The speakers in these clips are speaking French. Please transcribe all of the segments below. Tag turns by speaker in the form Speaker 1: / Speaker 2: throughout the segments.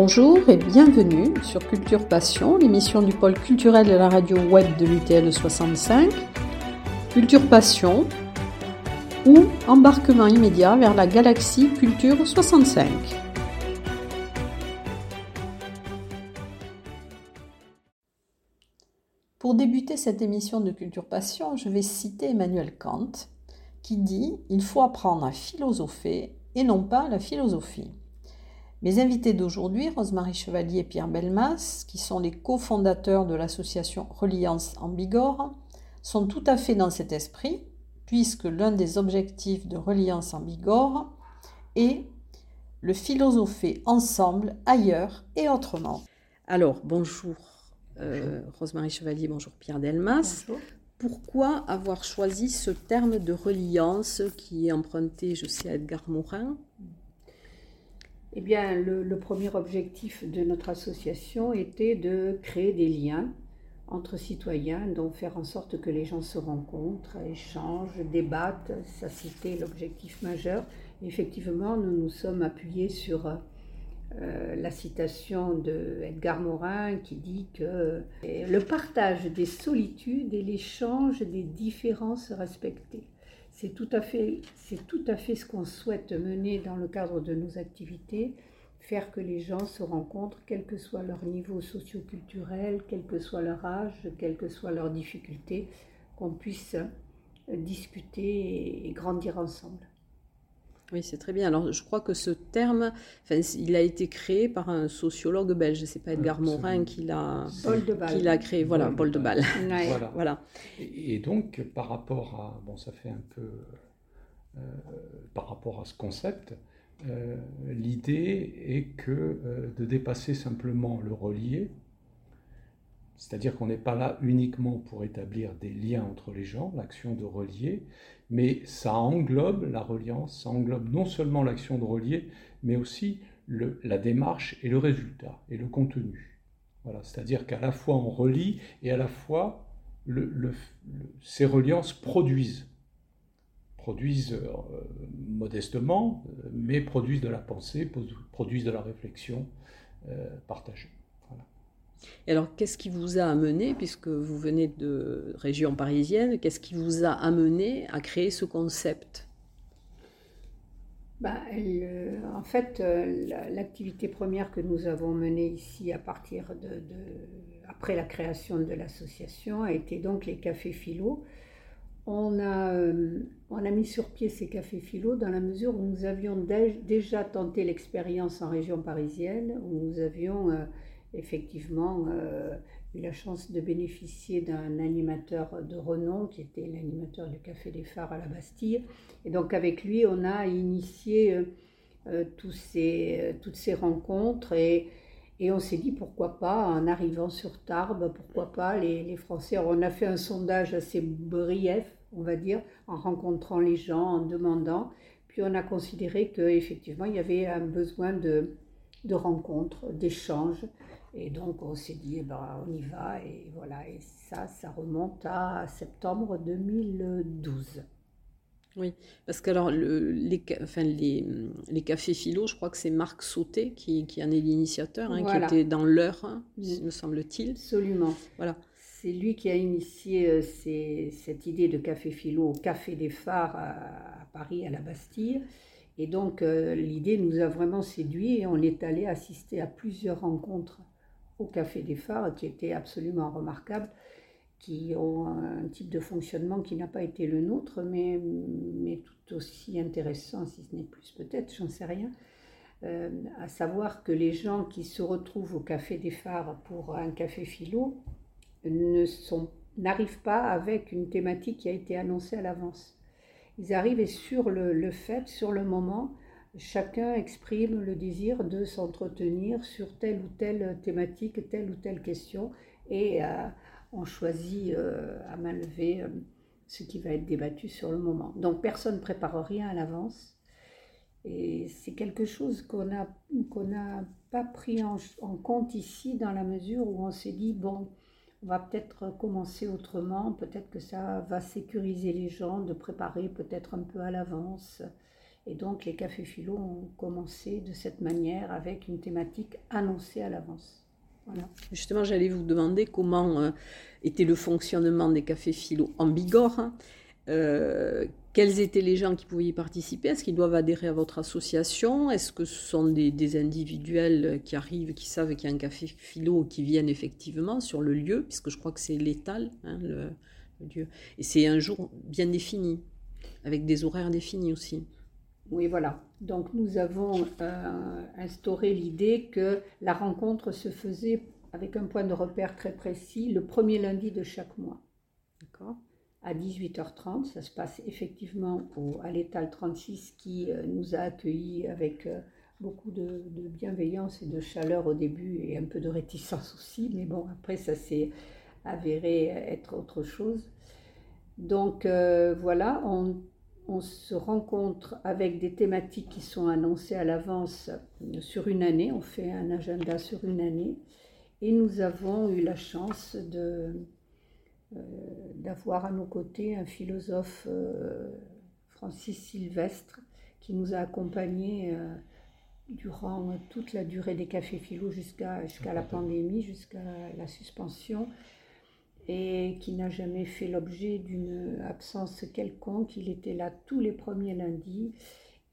Speaker 1: Bonjour et bienvenue sur Culture Passion, l'émission du pôle culturel de la radio web de l'UTL 65. Culture Passion ou embarquement immédiat vers la galaxie Culture 65. Pour débuter cette émission de Culture Passion, je vais citer Emmanuel Kant qui dit Il faut apprendre à philosopher et non pas la philosophie. Mes invités d'aujourd'hui, Rosemary Chevalier et Pierre Belmas, qui sont les cofondateurs de l'association Reliance en Bigorre, sont tout à fait dans cet esprit, puisque l'un des objectifs de Reliance en Bigorre est le philosopher ensemble, ailleurs et autrement. Alors, bonjour, euh, Rosemary Chevalier, bonjour Pierre Delmas.
Speaker 2: Bonjour.
Speaker 1: Pourquoi avoir choisi ce terme de reliance qui est emprunté, je sais, à Edgar Morin?
Speaker 2: Eh bien, le, premier objectif de notre association était de créer des liens entre citoyens, donc faire en sorte que les gens se rencontrent, échangent, débattent. Ça, c'était l'objectif majeur. Effectivement, nous nous sommes appuyés sur euh, la citation de Edgar Morin qui dit que le partage des solitudes et l'échange des différences respectées. C'est tout à fait, ce qu'on souhaite mener dans le cadre de nos activités, faire que les gens se rencontrent, quel que soit leur niveau socio-culturel, quel que soit leur âge, quelles que soient leurs difficultés, qu'on puisse discuter et grandir ensemble.
Speaker 1: Oui, c'est très bien. Alors, je crois que ce terme, enfin, il a été créé par un sociologue belge. C'est pas Edgar Morin qui l'a, qui l'a créé. Voilà, Paul de Bâle.
Speaker 2: Ouais.
Speaker 3: Voilà.
Speaker 1: Voilà.
Speaker 3: Et, et donc, par rapport à, bon, ça fait un peu, euh, par rapport à ce concept, euh, l'idée est que euh, de dépasser simplement le relier, c'est-à-dire qu'on n'est pas là uniquement pour établir des liens entre les gens, l'action de relier, mais ça englobe la reliance, ça englobe non seulement l'action de relier, mais aussi la démarche et le résultat, et le contenu. Voilà, c'est-à-dire qu'à la fois on relie et à la fois ces reliances produisent, produisent euh, modestement, euh, mais produisent de la pensée, produisent de la réflexion euh, partagée.
Speaker 1: Alors, qu'est-ce qui vous a amené, puisque vous venez de région parisienne, qu'est-ce qui vous a amené à créer ce concept?
Speaker 2: Bah, elle, en fait, euh, la- l'activité première que nous avons menée ici à partir de, après la création de l'association a été donc les cafés philo. On a, euh, on a mis sur pied ces cafés philo dans la mesure où nous avions dé- déjà tenté l'expérience en région parisienne, où nous avions euh, effectivement euh, eu la chance de bénéficier d'un animateur de renom qui était l'animateur du Café des Phares à la Bastille. Et donc avec lui, on a initié euh, euh, ces, toutes ces rencontres et, et on s'est dit pourquoi pas, en arrivant sur Tarbes, pourquoi pas les, les Français. On a fait un sondage assez brief, on va dire, en rencontrant les gens, en demandant. Puis on a considéré qu'effectivement, il y avait un besoin de, de rencontres, d'échanges. Et donc on s'est dit, eh ben, on y va. Et voilà, et ça, ça remonte à septembre 2012.
Speaker 1: Oui, parce que alors, le- les, enfin, les, les cafés philo, je crois que c'est Marc Sauté qui, qui en est l'initiateur, hein,
Speaker 2: Voilà.
Speaker 1: qui était dans l'heure, hein,
Speaker 2: Mm.
Speaker 1: me semble-t-il.
Speaker 2: Absolument.
Speaker 1: Voilà.
Speaker 2: C'est lui qui a initié euh, ces- cette idée de café philo au Café des Phares à, à Paris, à la Bastille. Et donc euh, l'idée nous a vraiment séduit et on est allé assister à plusieurs rencontres au Café des Phares qui étaient absolument remarquables, qui ont un type de fonctionnement qui n'a pas été le nôtre, mais, mais tout aussi intéressant, si ce n'est plus peut-être, j'en sais rien. Euh, à savoir que les gens qui se retrouvent au Café des Phares pour un café philo ne sont- n'arrivent pas avec une thématique qui a été annoncée à l'avance. Ils arrivent sur le, le fait, sur le moment, chacun exprime le désir de s'entretenir sur telle ou telle thématique, telle ou telle question, et euh, on choisit euh, à main levée euh, ce qui va être débattu sur le moment. Donc personne ne prépare rien à l'avance. Et c'est quelque chose qu'on n'a pas pris en compte ici dans la mesure où on s'est dit, bon, on va peut-être commencer autrement, peut-être que ça va sécuriser les gens de préparer peut-être un peu à l'avance. Et donc les cafés philo ont commencé de cette manière avec une thématique annoncée à l'avance.
Speaker 1: Justement, j'allais vous demander comment euh, était le fonctionnement des cafés philo en Bigorre. Hein. Euh, quels étaient les gens qui pouvaient y participer? Est-ce qu'ils doivent adhérer à votre association? Est-ce que ce sont des, individuels qui arrivent, qui savent qu'il y a un café philo, qui viennent effectivement sur le lieu, puisque je crois que c'est l'étal, hein, le, lieu. Et c'est un jour bien défini, avec des horaires définis aussi.
Speaker 2: Oui, voilà. Donc nous avons euh, instauré l'idée que la rencontre se faisait avec un point de repère très précis le premier lundi de chaque mois. D'accord? À 18h30. Ça se passe effectivement au, à l'étal 36 qui euh, nous a accueillis avec euh, beaucoup de, bienveillance et de chaleur au début et un peu de réticence aussi. Mais bon, après, ça s'est avéré être autre chose. Donc voilà, on, on, se rencontre avec des thématiques qui sont annoncées à l'avance sur une année. On fait un agenda sur une année. Et nous avons eu la chance de euh, d'avoir à nos côtés un philosophe, euh, Francis Sylvestre, qui nous a accompagnés euh, durant toute la durée des cafés philo jusqu'à jusqu'à la pandémie, jusqu'à la suspension, et qui n'a jamais fait l'objet d'une absence quelconque. Il était là tous les premiers lundis,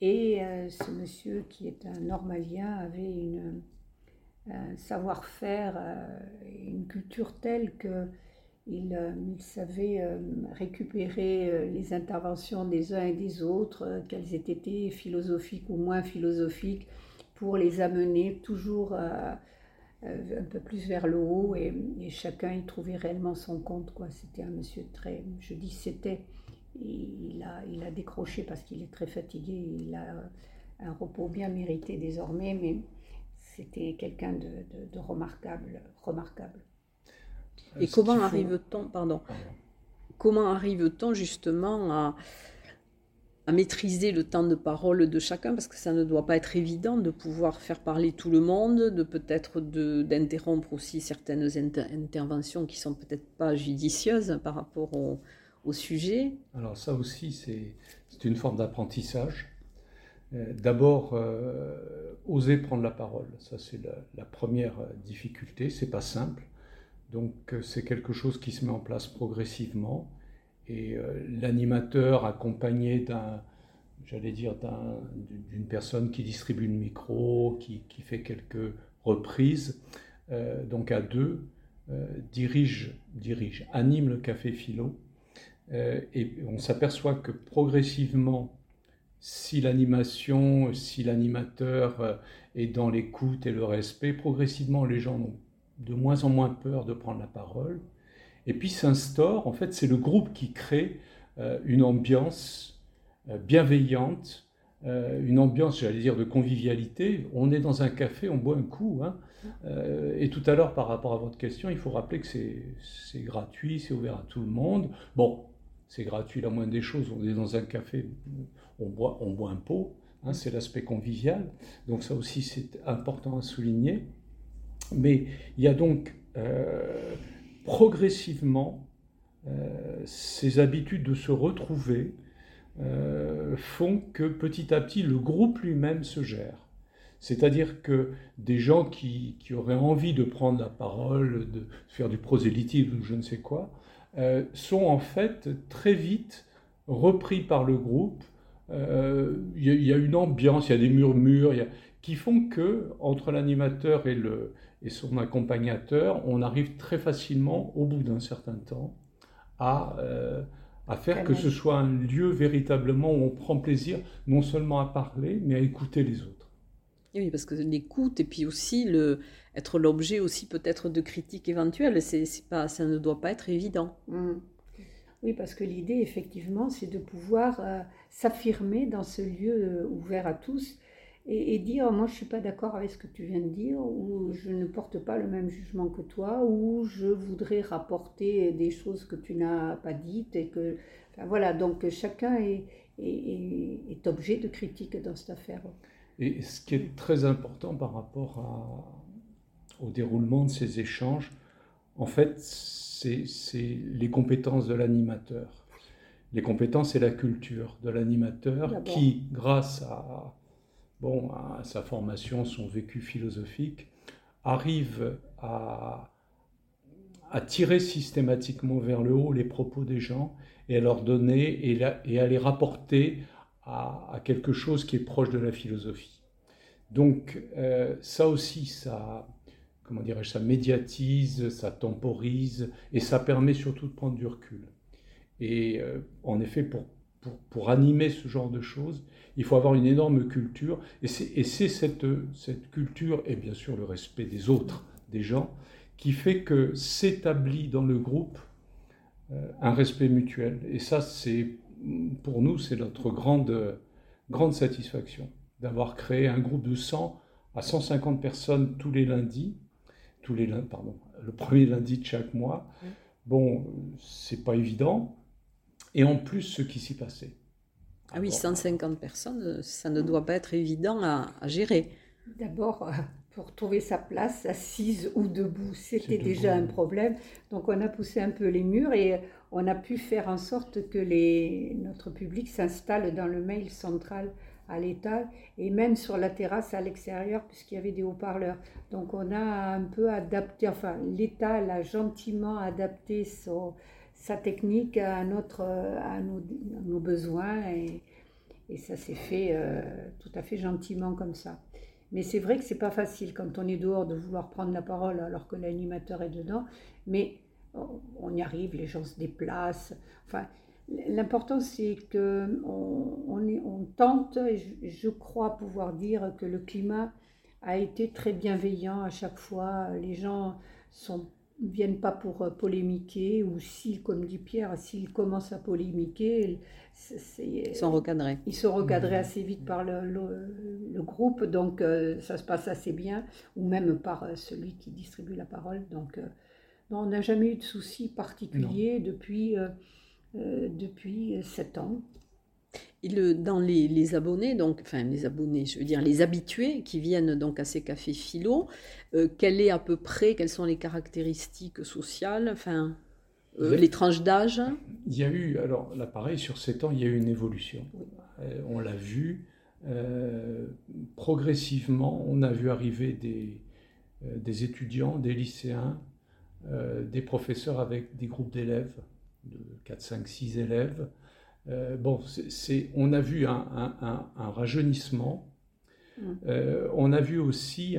Speaker 2: et ce monsieur qui est un normalien avait une, un savoir-faire, une culture telle que euh, il, savait euh, récupérer euh, les interventions des uns et des autres, qu'elles aient été philosophiques ou moins philosophiques, pour les amener toujours un peu plus vers le haut et, chacun y trouvait réellement son compte. Quoi. C'était un monsieur très, je dis c'était, il a, il a décroché parce qu'il est très fatigué, il a un repos bien mérité désormais, mais c'était quelqu'un de, de remarquable, remarquable.
Speaker 1: Et comment arrive-t-on, pardon, comment arrive-t-on justement à, à maîtriser le temps de parole de chacun parce que ça ne doit pas être évident de pouvoir faire parler tout le monde, de peut-être d'interrompre aussi certaines interventions qui sont peut-être pas judicieuses par rapport au, sujet.
Speaker 3: Alors ça aussi c'est une forme d'apprentissage. Euh, d'abord, euh, oser prendre la parole, ça c'est la, la, première difficulté, c'est pas simple. Donc euh, c'est quelque chose qui se met en place progressivement. Et euh, l'animateur accompagné d'un, j'allais dire, d'une personne qui distribue le micro, qui, fait quelques reprises, euh, donc à deux, dirige, dirige, anime le café philo. et on s'aperçoit que progressivement, si l'animation, si l'animateur est dans l'écoute et le respect, progressivement les gens n'ont de moins en moins peur de prendre la parole. Et puis s'instaure, en fait, c'est le groupe qui crée euh, une ambiance euh, bienveillante, euh, une ambiance, j'allais dire, de convivialité. On est dans un café, on boit un coup. Hein. et tout à l'heure, par rapport à votre question, il faut rappeler que c'est gratuit, c'est ouvert à tout le monde. Bon, c'est gratuit, la moindre des choses. On est dans un café, on boit, on boit un pot. Hein, c'est l'aspect convivial. Donc ça aussi, c'est important à souligner. Mais il y a donc progressivement euh, ces habitudes de se retrouver euh, font que petit à petit le groupe lui-même se gère. C'est-à-dire que des gens qui, auraient envie de prendre la parole, de faire du prosélytisme ou je ne sais quoi, sont en fait très vite repris par le groupe. Il y, a une ambiance, il y a des murmures, qui font que entre l'animateur et le, et son accompagnateur, on arrive très facilement, au bout d'un certain temps, à, euh, à faire que ce soit un lieu véritablement où on prend plaisir non seulement à parler, mais à écouter les autres.
Speaker 1: Oui, parce que l'écoute et puis aussi le, être l'objet aussi peut-être de critiques éventuelles, c'est, pas, ça ne doit pas être évident.
Speaker 2: Mmh. Oui, parce que l'idée, effectivement, c'est de pouvoir euh, s'affirmer dans ce lieu euh, ouvert à tous et, dire moi je suis pas d'accord avec ce que tu viens de dire ou je ne porte pas le même jugement que toi ou je voudrais rapporter des choses que tu n'as pas dites et que voilà donc chacun est, est, est, objet de critique dans cette affaire.
Speaker 3: Et ce qui est très important par rapport à, au déroulement de ces échanges, en fait, c'est les compétences de l'animateur. les compétences et la culture de l'animateur qui, grâce à, bon, sa formation, son vécu philosophique, arrive à, à tirer systématiquement vers le haut les propos des gens et à leur donner et, et à les rapporter à, quelque chose qui est proche de la philosophie. Donc euh, ça aussi, ça, comment dirais-je, ça médiatise, ça temporise et ça permet surtout de prendre du recul. Et euh, en effet, pour, pour, pour, animer ce genre de choses, il faut avoir une énorme culture. Et c'est cette, cette culture, et bien sûr le respect des autres, des gens, qui fait que s'établit dans le groupe euh, un respect mutuel. Et ça, c'est pour nous, c'est notre grande, grande satisfaction d'avoir créé un groupe de 100 à 150 personnes tous les lundis, tous les lundis, pardon, le premier lundi de chaque mois. Bon, c'est pas évident. Et en plus, ce qui s'y passait.
Speaker 1: Ah oui, 150 personnes, ça ne doit pas être évident à, à gérer.
Speaker 2: D'abord, pour trouver sa place, assise ou debout, c'était déjà un problème. Donc on a poussé un peu les murs et on a pu faire en sorte que les, notre public s'installe dans le mail central à l'étal et même sur la terrasse à l'extérieur puisqu'il y avait des haut-parleurs. Donc on a un peu adapté, enfin l'étal a gentiment adapté son, sa technique à, notre, à, nos, besoins et, et ça s'est fait euh, tout à fait gentiment comme ça. Mais c'est vrai que c'est pas facile quand on est dehors de vouloir prendre la parole alors que l'animateur est dedans. Mais on y arrive, les gens se déplacent. Enfin, l'important c'est que on, tente. Et je, crois pouvoir dire que le climat a été très bienveillant à chaque fois. Les gens sont viennent pas pour euh, polémiquer ou si, comme dit Pierre, s'ils commencent à polémiquer,
Speaker 1: ils sont recadrés.
Speaker 2: Ils sont recadrés assez vite par le, le, groupe, donc euh, ça se passe assez bien, ou même par euh, celui qui distribue la parole. Donc on n'a jamais eu de soucis particuliers depuis, depuis sept ans
Speaker 1: dans les, abonnés, donc, enfin les abonnés, je veux dire les habitués qui viennent donc à ces cafés philo, euh, quelle est à peu près, quelles sont les caractéristiques sociales, enfin euh, les tranches d'âge?
Speaker 3: Il y a eu, alors là pareil, sur ces ans, il y a eu une évolution. Euh, on l'a vu, progressivement, on a vu arriver des, des étudiants, des lycéens, des professeurs avec des groupes d'élèves, de 4, 5, 6 élèves, euh, bon, c'est, on a vu un, rajeunissement. Mm. Euh, on a vu aussi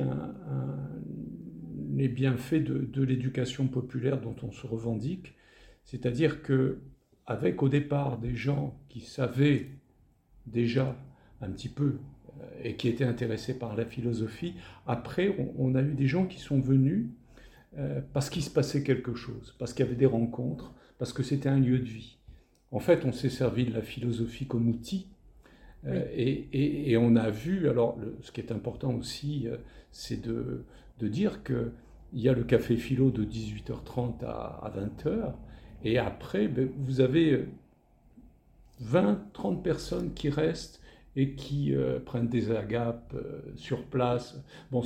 Speaker 3: les bienfaits de, l'éducation populaire dont on se revendique. C'est-à-dire que avec au départ des gens qui savaient déjà un petit peu euh, et qui étaient intéressés par la philosophie, après on, a eu des gens qui sont venus parce qu'il se passait quelque chose, parce qu'il y avait des rencontres, parce que c'était un lieu de vie. En fait, on s'est servi de la philosophie comme outil. Euh, et, on a vu, alors ce qui est important aussi, euh, c'est de, dire qu'il y a le café philo de 18h30 à, 20h, et après, ben, vous avez 20-30 personnes qui restent et qui euh, prennent des agapes sur place. Bon,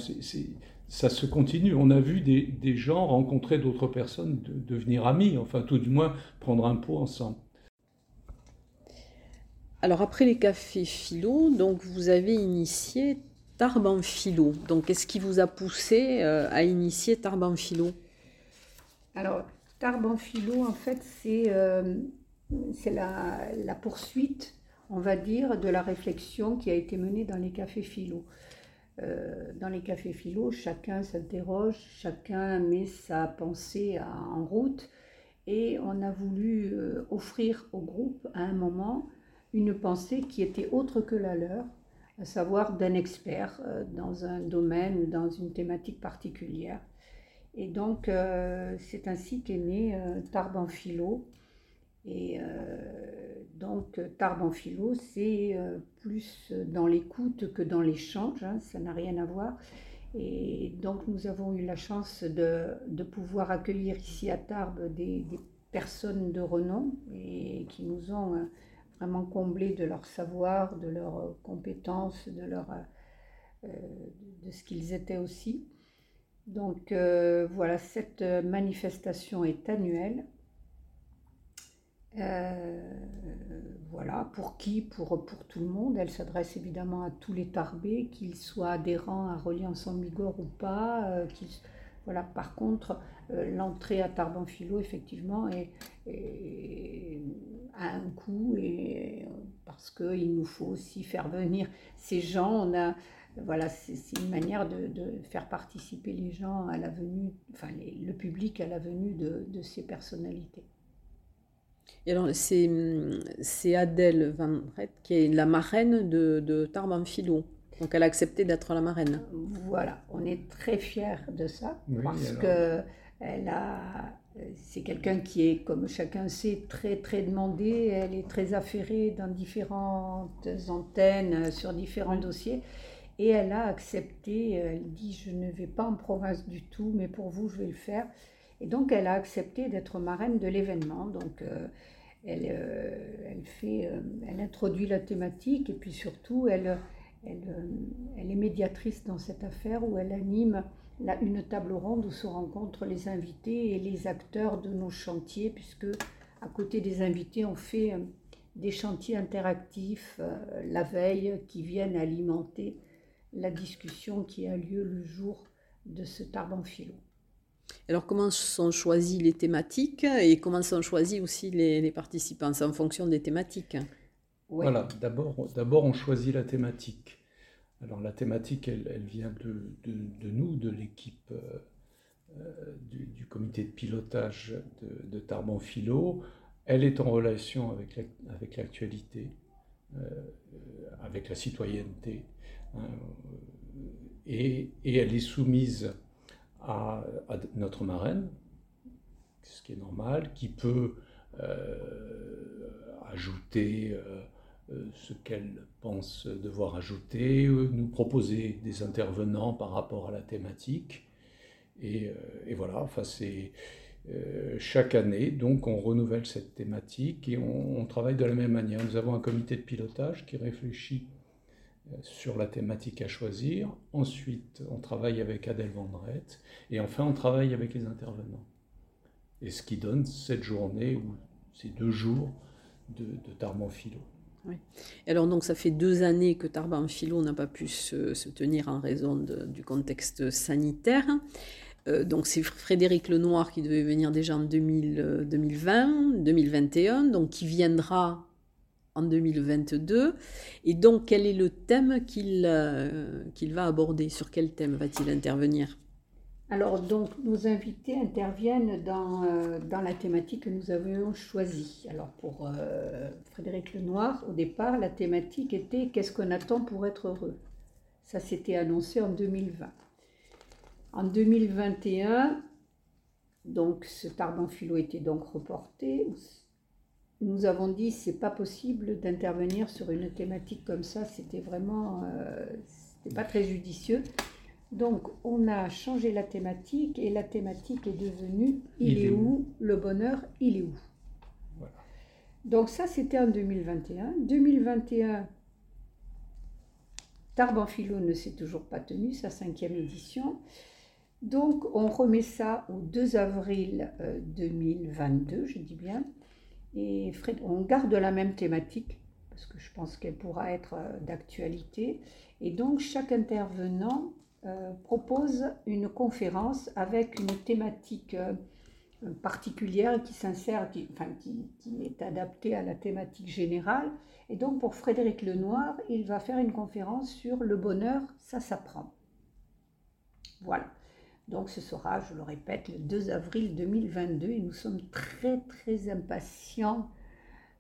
Speaker 3: ça se continue. On a vu des, gens rencontrer d'autres personnes, devenir amis, enfin tout du moins prendre un pot ensemble.
Speaker 1: Alors après les cafés philo, donc vous avez initié Tarbes en philo. Donc qu'est-ce qui vous a poussé euh, à initier Tarbes en philo
Speaker 2: Alors Tarbes en philo, en fait, c'est euh, la, poursuite, on va dire, de la réflexion qui a été menée dans les cafés philo. Euh, dans les cafés philo, chacun s'interroge, chacun met sa pensée en route et on a voulu offrir au groupe à un moment une pensée qui était autre que la leur, à savoir d'un expert euh, dans un domaine ou dans une thématique particulière. Et donc, euh, c'est ainsi qu'est né euh, Tarbes en philo. Et donc, Tarbes en philo, c'est plus dans l'écoute que dans l'échange, hein, ça n'a rien à voir. Et donc, nous avons eu la chance de, pouvoir accueillir ici à Tarbes des, des personnes de renom et qui nous ont vraiment comblés de leur savoir, de leurs compétences, de, leur, euh, de ce qu'ils étaient aussi. Donc euh, voilà, cette manifestation est annuelle voilà, pour qui? Pour, pour tout le monde. Elle s'adresse évidemment à tous les tarbés, qu'ils soient adhérents à Reliance en Bigorre ou pas. voilà, par contre, l'entrée à Tarban-Philo, effectivement, est, a un coût et, parce qu'il nous faut aussi faire venir ces gens. On a, voilà, c'est une manière de, faire participer les gens à la venue, enfin le public à la venue de, ces personnalités.
Speaker 1: Et alors, c'est Adèle Van Ret qui est la marraine de, de Tarban Philo. Donc, elle a accepté d'être la marraine.
Speaker 2: Voilà, on est très fiers de ça parce que elle a, c'est quelqu'un qui est, comme chacun sait, très très demandé. Elle est très affairée dans différentes antennes, sur différents dossiers. Et elle a accepté, elle dit je ne vais pas en province du tout, mais pour vous je vais le faire. Et donc elle a accepté d'être marraine de l'événement. Donc euh, elle, euh, elle, fait, euh, elle introduit la thématique et puis surtout elle, elle, elle, est médiatrice dans cette affaire où elle anime la, une table ronde où se rencontrent les invités et les acteurs de nos chantiers, puisque à côté des invités on fait des chantiers interactifs la veille qui viennent alimenter la discussion qui a lieu le jour de ce Tarban philo.
Speaker 1: Alors comment sont choisies les thématiques et comment sont choisis aussi les, participants C'est en fonction des thématiques.
Speaker 3: Voilà, d'abord, d'abord on choisit la thématique. Alors la thématique, elle, vient de, nous, de l'équipe euh, euh, du, comité de pilotage de, de, Tarban Philo. Elle est en relation avec, l'actualité, euh, avec la citoyenneté. Hein, et, elle est soumise à, notre marraine, ce qui est normal, qui peut ajouter ce qu'elle pense devoir ajouter, nous proposer des intervenants par rapport à la thématique. Et, voilà, enfin c'est chaque année, donc on renouvelle cette thématique et on, travaille de la même manière. Nous avons un comité de pilotage qui réfléchit sur la thématique à choisir. Ensuite, on travaille avec Adèle Vendrette. Et enfin, on travaille avec les intervenants. Et ce qui donne cette journée ou ces deux jours de, de Tarban Philo.
Speaker 1: Alors donc ça fait deux années que Tarban Philo n'a pas pu se, tenir en raison du contexte sanitaire. Euh, donc c'est Frédéric Lenoir qui devait venir déjà en 2020, 2021, donc qui viendra en 2022. Et donc, quel est le thème qu'il euh, qu'il va aborder? Sur quel thème va-t-il intervenir?
Speaker 2: Alors, donc, nos invités interviennent dans, euh, dans, la thématique que nous avions choisie. Alors, pour euh, Frédéric Lenoir, au départ, la thématique était Qu'est-ce qu'on attend pour être heureux? Ça s'était annoncé en 2020. En 2021, donc, ce Tarban Philo était donc reporté, nous avons dit c'est pas possible d'intervenir sur une thématique comme ça, c'était vraiment euh, pas très judicieux. Donc on a changé la thématique et la thématique est devenue il, est où, le bonheur, il est où? Donc ça c'était en 2021. 2021, Tarban Philo ne s'est toujours pas tenu, sa cinquième édition. Donc on remet ça au 2 avril 2022, euh, je dis bien. Et on garde la même thématique, parce que je pense qu'elle pourra être euh, d'actualité. Et donc, chaque intervenant euh, propose une conférence avec une thématique euh, particulière qui s'insère, qui, enfin, qui, qui, est adaptée à la thématique générale. Et donc, pour Frédéric Lenoir, il va faire une conférence sur le bonheur, ça s'apprend. Voilà. Donc ce sera, je le répète, le 2 avril 2022 et nous sommes très très impatients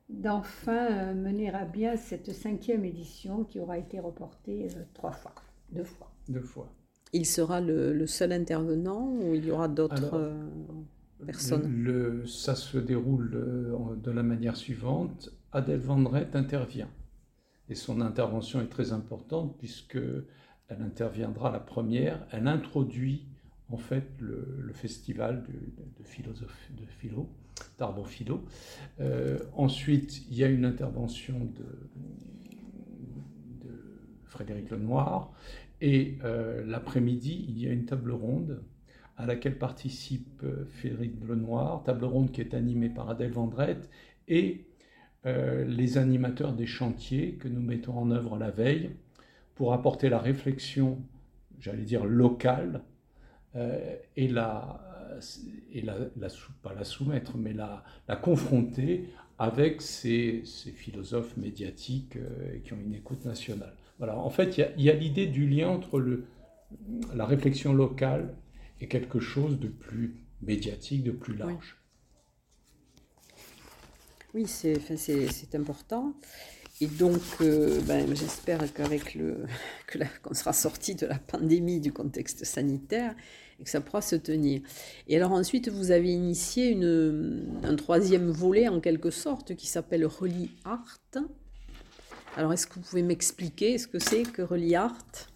Speaker 2: d'enfin euh, mener à bien cette cinquième édition qui aura été reportée trois fois, deux fois.
Speaker 3: Deux fois.
Speaker 1: Il sera le, seul intervenant ou il y aura d'autres euh, personnes?
Speaker 3: le, Ça se déroule de la manière suivante. Adèle Vendrette intervient. Et son intervention est très importante puisque elle interviendra la première. Elle introduit en fait le, festival de, de philo, d'arbre philo. Euh, ensuite, il y a une intervention de, Frédéric Lenoir. Et euh, l'après-midi, il y a une table ronde à laquelle participe euh, Frédéric Lenoir, table ronde qui est animée par Adèle Vendrette et euh, les animateurs des chantiers que nous mettons en œuvre la veille pour apporter la réflexion, j'allais dire locale, et, la, et la, pas la soumettre, mais la, la confronter avec ces, ces philosophes médiatiques qui ont une écoute nationale. Voilà, en fait, il y a, l'idée du lien entre la réflexion locale et quelque chose de plus médiatique, de plus large.
Speaker 1: Oui, c'est important. Et donc, euh, ben, j'espère qu'avec le qu'on sera sorti de la pandémie, du contexte sanitaire, et que ça pourra se tenir. Et alors ensuite, vous avez initié un troisième volet en quelque sorte qui s'appelle Reli Art. Alors, est-ce que vous pouvez m'expliquer ce que c'est que Reli Art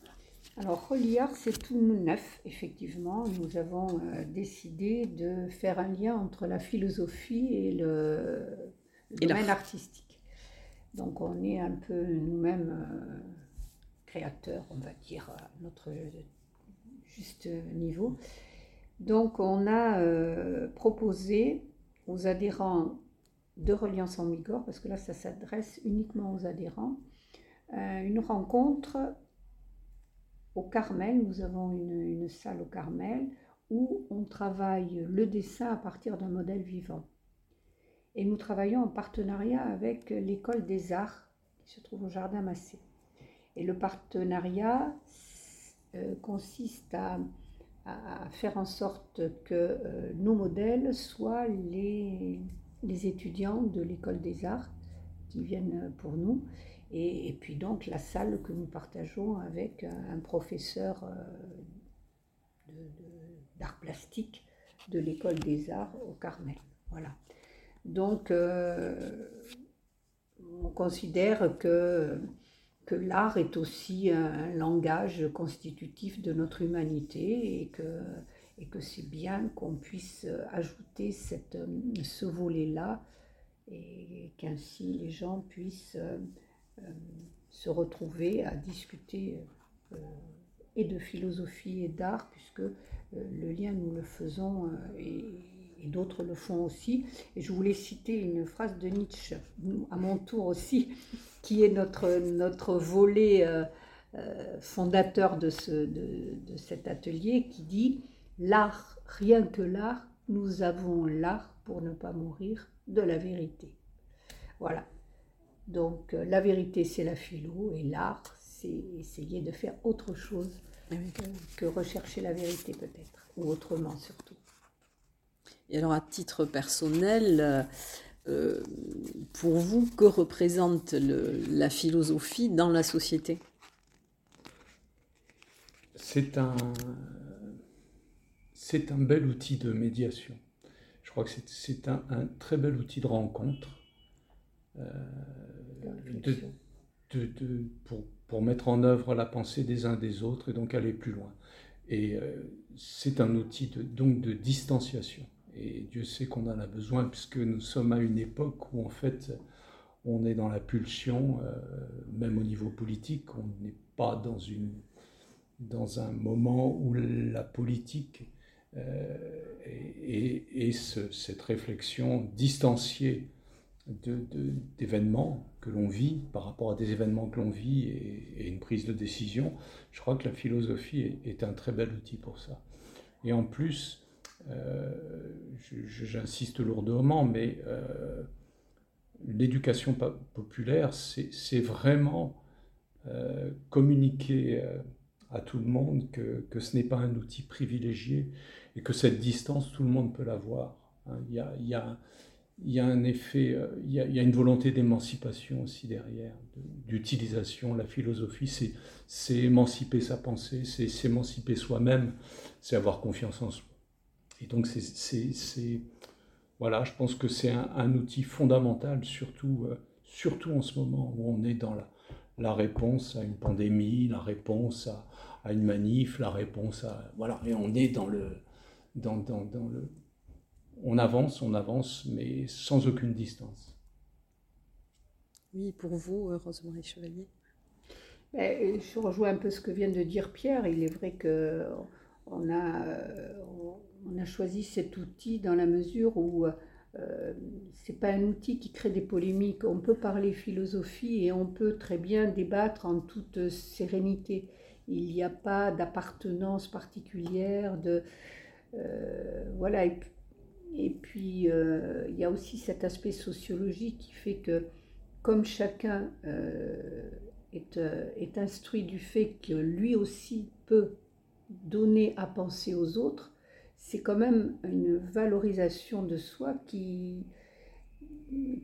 Speaker 2: alors, Art, c'est tout neuf, effectivement. Nous avons euh, décidé de faire un lien entre la philosophie et le, domaine artistique. Donc, on est un peu nous-mêmes euh, créateurs, on va dire, à notre juste niveau. Donc, on a euh, proposé aux adhérents de Reliance en Migor, parce que là, ça s'adresse uniquement aux adhérents, une rencontre au Carmel. Nous avons une, salle au Carmel où on travaille le dessin à partir d'un modèle vivant. Et nous travaillons en partenariat avec l'école des arts qui se trouve au Jardin Massé. Et le partenariat euh, consiste à, faire en sorte que euh, nos modèles soient les, les étudiants de l'école des arts qui viennent pour nous et, puis donc la salle que nous partageons avec un professeur euh, d'art plastique de l'école des arts au Carmel. Voilà. Donc euh, on considère que, que l'art est aussi un, langage constitutif de notre humanité et que, et que c'est bien qu'on puisse ajouter cette, ce volet-là et qu'ainsi les gens puissent euh, se retrouver à discuter euh, et de philosophie et d'art, puisque euh, le lien, nous le faisons et, d'autres le font aussi. Et je voulais citer une phrase de Nietzsche, à mon tour aussi, qui est notre, notre volet fondateur de, ce, de, de cet atelier, qui dit L'art, rien que l'art, nous avons l'art pour ne pas mourir de la vérité. Voilà. Donc euh, la vérité, c'est la philo, et l'art, c'est essayer de faire autre chose ah que, rechercher la vérité peut-être, ou autrement surtout.
Speaker 1: Et alors à titre personnel, euh, pour vous, que représente la philosophie dans la société?
Speaker 3: C'est un, c'est un bel outil de médiation. Je crois que c'est un, un, très bel outil de rencontre. Euh, de, pour, pour, mettre en œuvre la pensée des uns des autres et donc aller plus loin. Et euh, c'est un outil de, donc de distanciation. Et Dieu sait qu'on en a besoin puisque nous sommes à une époque où en fait on est dans la pulsion, euh, même au niveau politique, on n'est pas dans, une, dans un moment où la politique euh, et, et, cette réflexion distanciée d'événements que l'on vit par rapport à des événements que l'on vit et, une prise de décision, je crois que la philosophie est, un très bel outil pour ça. Et en plus, euh, j'insiste lourdement, mais euh, l'éducation populaire, c'est vraiment communiquer à tout le monde que, que ce n'est pas un outil privilégié et que cette distance, tout le monde peut l'avoir. Hein. Il y a, il y a il y a un effet, euh, il y a, une volonté d'émancipation aussi derrière, d'utilisation. La philosophie, c'est émanciper sa pensée, c'est s'émanciper soi-même, c'est avoir confiance en soi. Et donc, c'est, voilà, je pense que c'est un, outil fondamental, surtout, euh, surtout en ce moment où on est dans la, la réponse à une pandémie, la réponse à, à, une manif, la réponse à. Voilà, et on est dans le. Dans, dans, dans le on avance, on avance, mais sans aucune distance.
Speaker 1: Oui, pour vous, Rosemarie Chevalier
Speaker 2: ben, Je rejoins un peu ce que vient de dire Pierre. Il est vrai que on a, euh, on a choisi cet outil dans la mesure où euh, c'est pas un outil qui crée des polémiques. On peut parler philosophie et on peut très bien débattre en toute sérénité. Il n'y a pas d'appartenance particulière, de euh, voilà. Et, puis euh, il y a aussi cet aspect sociologique qui fait que comme chacun est, est instruit du fait que lui aussi peut donner à penser aux autres, c'est quand même une valorisation de soi qui,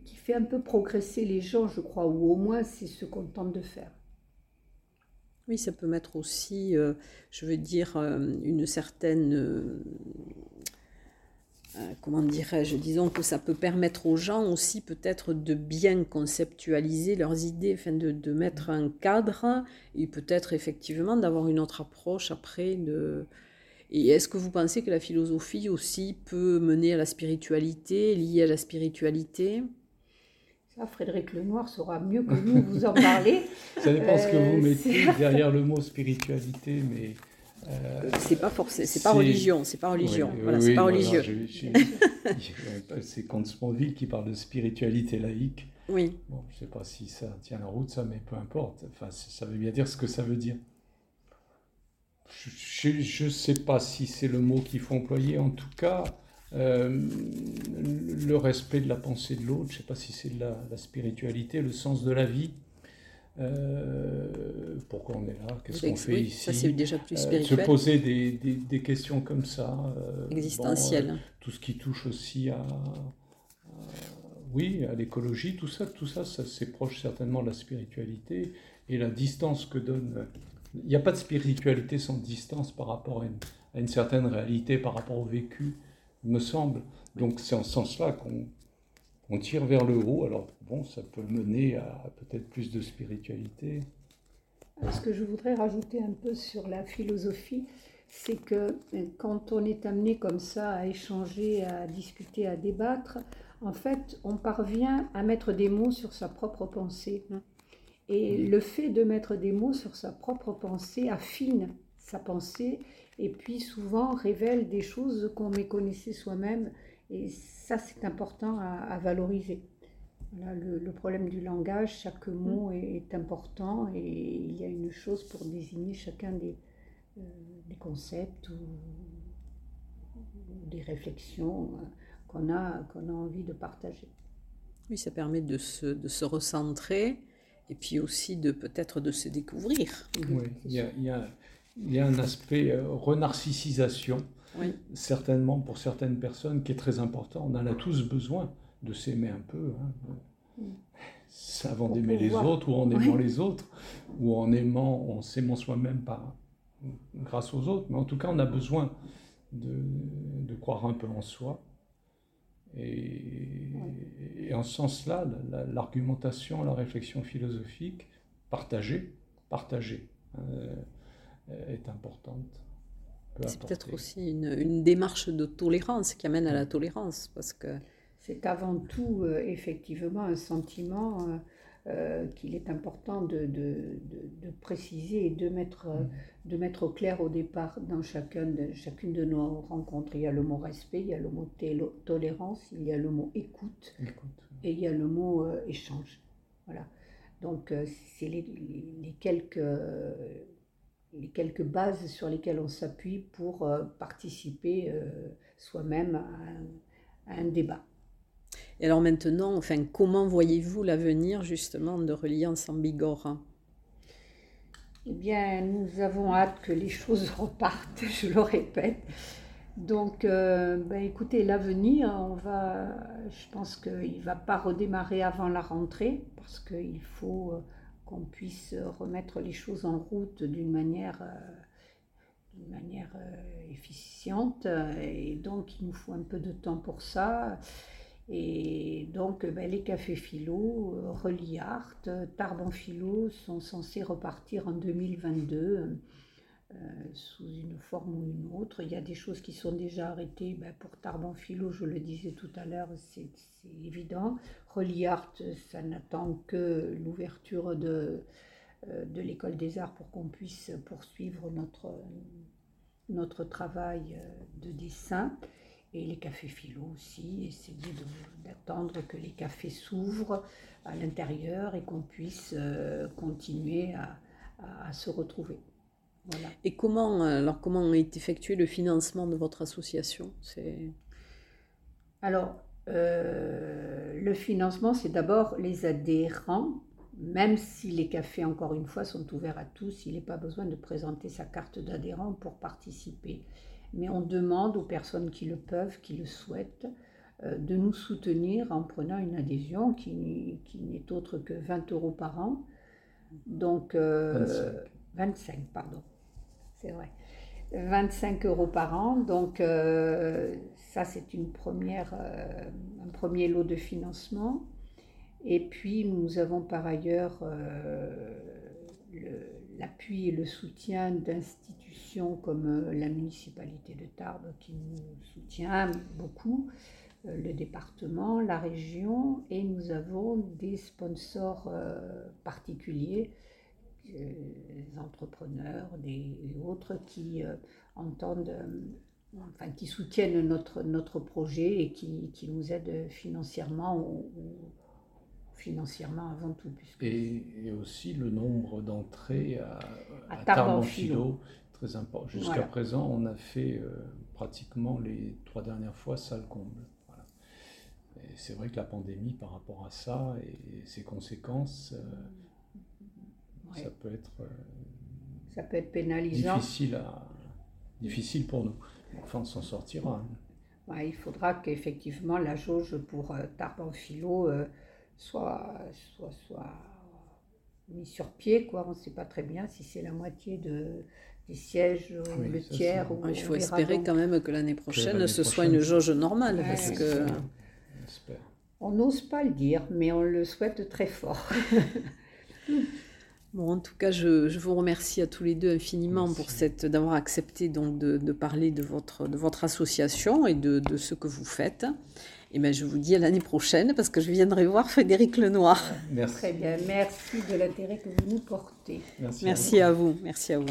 Speaker 2: qui fait un peu progresser les gens, je crois, ou au moins c'est ce qu'on tente de faire.
Speaker 1: Oui, ça peut mettre aussi, euh, je veux dire, euh, une certaine... Euh, comment dirais-je Disons que ça peut permettre aux gens aussi peut-être de bien conceptualiser leurs idées, enfin de, de mettre un cadre et peut-être effectivement d'avoir une autre approche après de et est-ce que vous pensez que la philosophie aussi peut mener à la spiritualité, liée à la spiritualité?
Speaker 2: Ça, Frédéric Lenoir saura mieux que nous vous en parler.
Speaker 3: Ça dépend ce que vous euh, mettez derrière le mot spiritualité, mais
Speaker 1: euh, c'est pas forcément, c'est pas religion, c'est pas religion. voilà, c'est pas religieux.
Speaker 3: c'est Kant Sponville qui parle de spiritualité laïque.
Speaker 1: Oui.
Speaker 3: Bon, je sais pas si ça tient la route, ça, mais peu importe. Enfin, ça veut bien dire ce que ça veut dire. Je ne sais pas si c'est le mot qu'il faut employer. En tout cas, euh, le respect de la pensée de l'autre, je ne sais pas si c'est la, la, spiritualité, le sens de la vie. Euh, pourquoi on est là? Qu'est-ce qu'on fait ici?
Speaker 1: Ça, déjà plus euh,
Speaker 3: se poser des, des, questions comme ça.
Speaker 1: Existentielles.
Speaker 3: tout ce qui touche aussi à, oui, à l'écologie, tout ça, tout ça, ça c'est proche certainement de la spiritualité et la distance que donne il n'y a pas de spiritualité sans distance par rapport à une, certaine réalité, par rapport au vécu, me semble. Donc c'est en ce sens-là qu'on tire vers le haut. Alors bon, ça peut mener à peut-être plus de spiritualité.
Speaker 2: Ce que je voudrais rajouter un peu sur la philosophie, c'est que quand on est amené comme ça à échanger, à discuter, à débattre, en fait, on parvient à mettre des mots sur sa propre pensée. Et le fait de mettre des mots sur sa propre pensée affine sa pensée et puis souvent révèle des choses qu'on méconnaissait soi-même. Et ça, c'est important à, valoriser. le, problème du langage, chaque mm. mot est, important et il y a une chose pour désigner chacun des, euh, des concepts ou, des réflexions euh, qu'on a, qu'on a envie de partager.
Speaker 1: Oui, ça permet de se, de se recentrer et puis aussi de peut-être de se découvrir.
Speaker 3: Oui, il y a, il y a, il y a un aspect euh, renarcissisation, certainement pour certaines personnes, qui est très important. On en a tous besoin de s'aimer un peu. Hein. Mm. Avant d'aimer les autres, ou en aimant les autres, ou en aimant, en s'aimant soi-même par, grâce aux autres. Mais en tout cas, on a besoin de, de croire un peu en soi et, en ce sens-là, l'argumentation, la, réflexion philosophique partagée, partagée euh, est importante.
Speaker 1: C'est peut-être aussi une, une, démarche de tolérance qui amène à la tolérance, parce que
Speaker 2: c'est avant tout euh, effectivement un sentiment euh, euh, qu'il est important de, de, de, préciser et de mettre, mm. de mettre au clair au départ dans chacun de, chacune de nos rencontres. Il y a le mot respect, il y a le mot tolérance, il y a le mot écoute, et il y a le mot euh, échange. Voilà. Donc euh, c'est les, les, quelques, les quelques bases sur lesquelles on s'appuie pour participer soi-même à, à un débat.
Speaker 1: Et alors maintenant, enfin, comment voyez-vous l'avenir justement de Reliance en Bigorre?
Speaker 2: Eh bien, nous avons hâte que les choses repartent, je le répète. Donc, euh, ben, écoutez, l'avenir, on va, je pense qu'il ne va pas redémarrer avant la rentrée, parce qu'il faut euh, qu'on puisse remettre les choses en route d'une manière, euh, manière efficiente. Et donc, il nous faut un peu de temps pour ça. Et donc, ben, les cafés philo, euh, Reliart, Tarbon Philo sont censés repartir en 2022 euh, sous une forme ou une autre. Il y a des choses qui sont déjà arrêtées. Ben, pour Tarbon Philo, je le disais tout à l'heure, c'est évident. Reliart, ça n'attend que l'ouverture de, euh, de l'école des arts pour qu'on puisse poursuivre notre, notre travail de dessin. Et les cafés philo aussi, essayer d'attendre que les cafés s'ouvrent à l'intérieur et qu'on puisse euh, continuer à, à, se retrouver.
Speaker 1: Voilà. Et comment, alors comment est effectué le financement de votre association?
Speaker 2: Alors, euh, le financement, c'est d'abord les adhérents, même si les cafés, encore une fois, sont ouverts à tous, il n'est pas besoin de présenter sa carte d'adhérent pour participer. Mais on demande aux personnes qui le peuvent, qui le souhaitent, euh, de nous soutenir en prenant une adhésion qui, qui n'est autre que 20 euros par an. Donc, 25. Euh, 25, pardon, c'est vrai. 25 euros par an. Donc, ça, c'est une première, euh, un premier lot de financement. Et puis, nous avons par ailleurs euh, l'appui et le soutien d'institutions comme euh, la municipalité de Tarbes qui nous soutient beaucoup, le département, la région, et nous avons des sponsors particuliers, des entrepreneurs, des, autres qui entendent enfin, qui soutiennent notre, notre projet et qui, qui nous aident financièrement ou, financièrement avant tout.
Speaker 3: Et, aussi le nombre d'entrées à, à, très important. Jusqu'à présent, on a fait euh, pratiquement les trois dernières fois salle comble. Voilà. C'est vrai que la pandémie, par rapport à ça et ses conséquences, euh, ça peut être euh,
Speaker 2: ça peut être pénalisant.
Speaker 3: Difficile, à, difficile pour nous. Enfin, on s'en sortira.
Speaker 2: il faudra qu'effectivement la jauge pour euh, Tarbes philo euh, soit, soit, soit mise sur pied. Quoi. On ne sait pas très bien si c'est la moitié de, des sièges ou le tiers.
Speaker 1: il faut espérer quand même que l'année prochaine, ce soit une jauge normale. parce que...
Speaker 2: On n'ose pas le dire, mais on le souhaite très fort.
Speaker 1: Bon, en tout cas, je, vous remercie à tous les deux infiniment pour cette d'avoir accepté donc de, parler de votre, de votre association et de, ce que vous faites. Et bien, je vous dis à l'année prochaine parce que je viendrai voir Frédéric Lenoir.
Speaker 2: Merci. Très bien, merci de l'intérêt que vous nous portez.
Speaker 1: Merci, à vous. Merci à vous.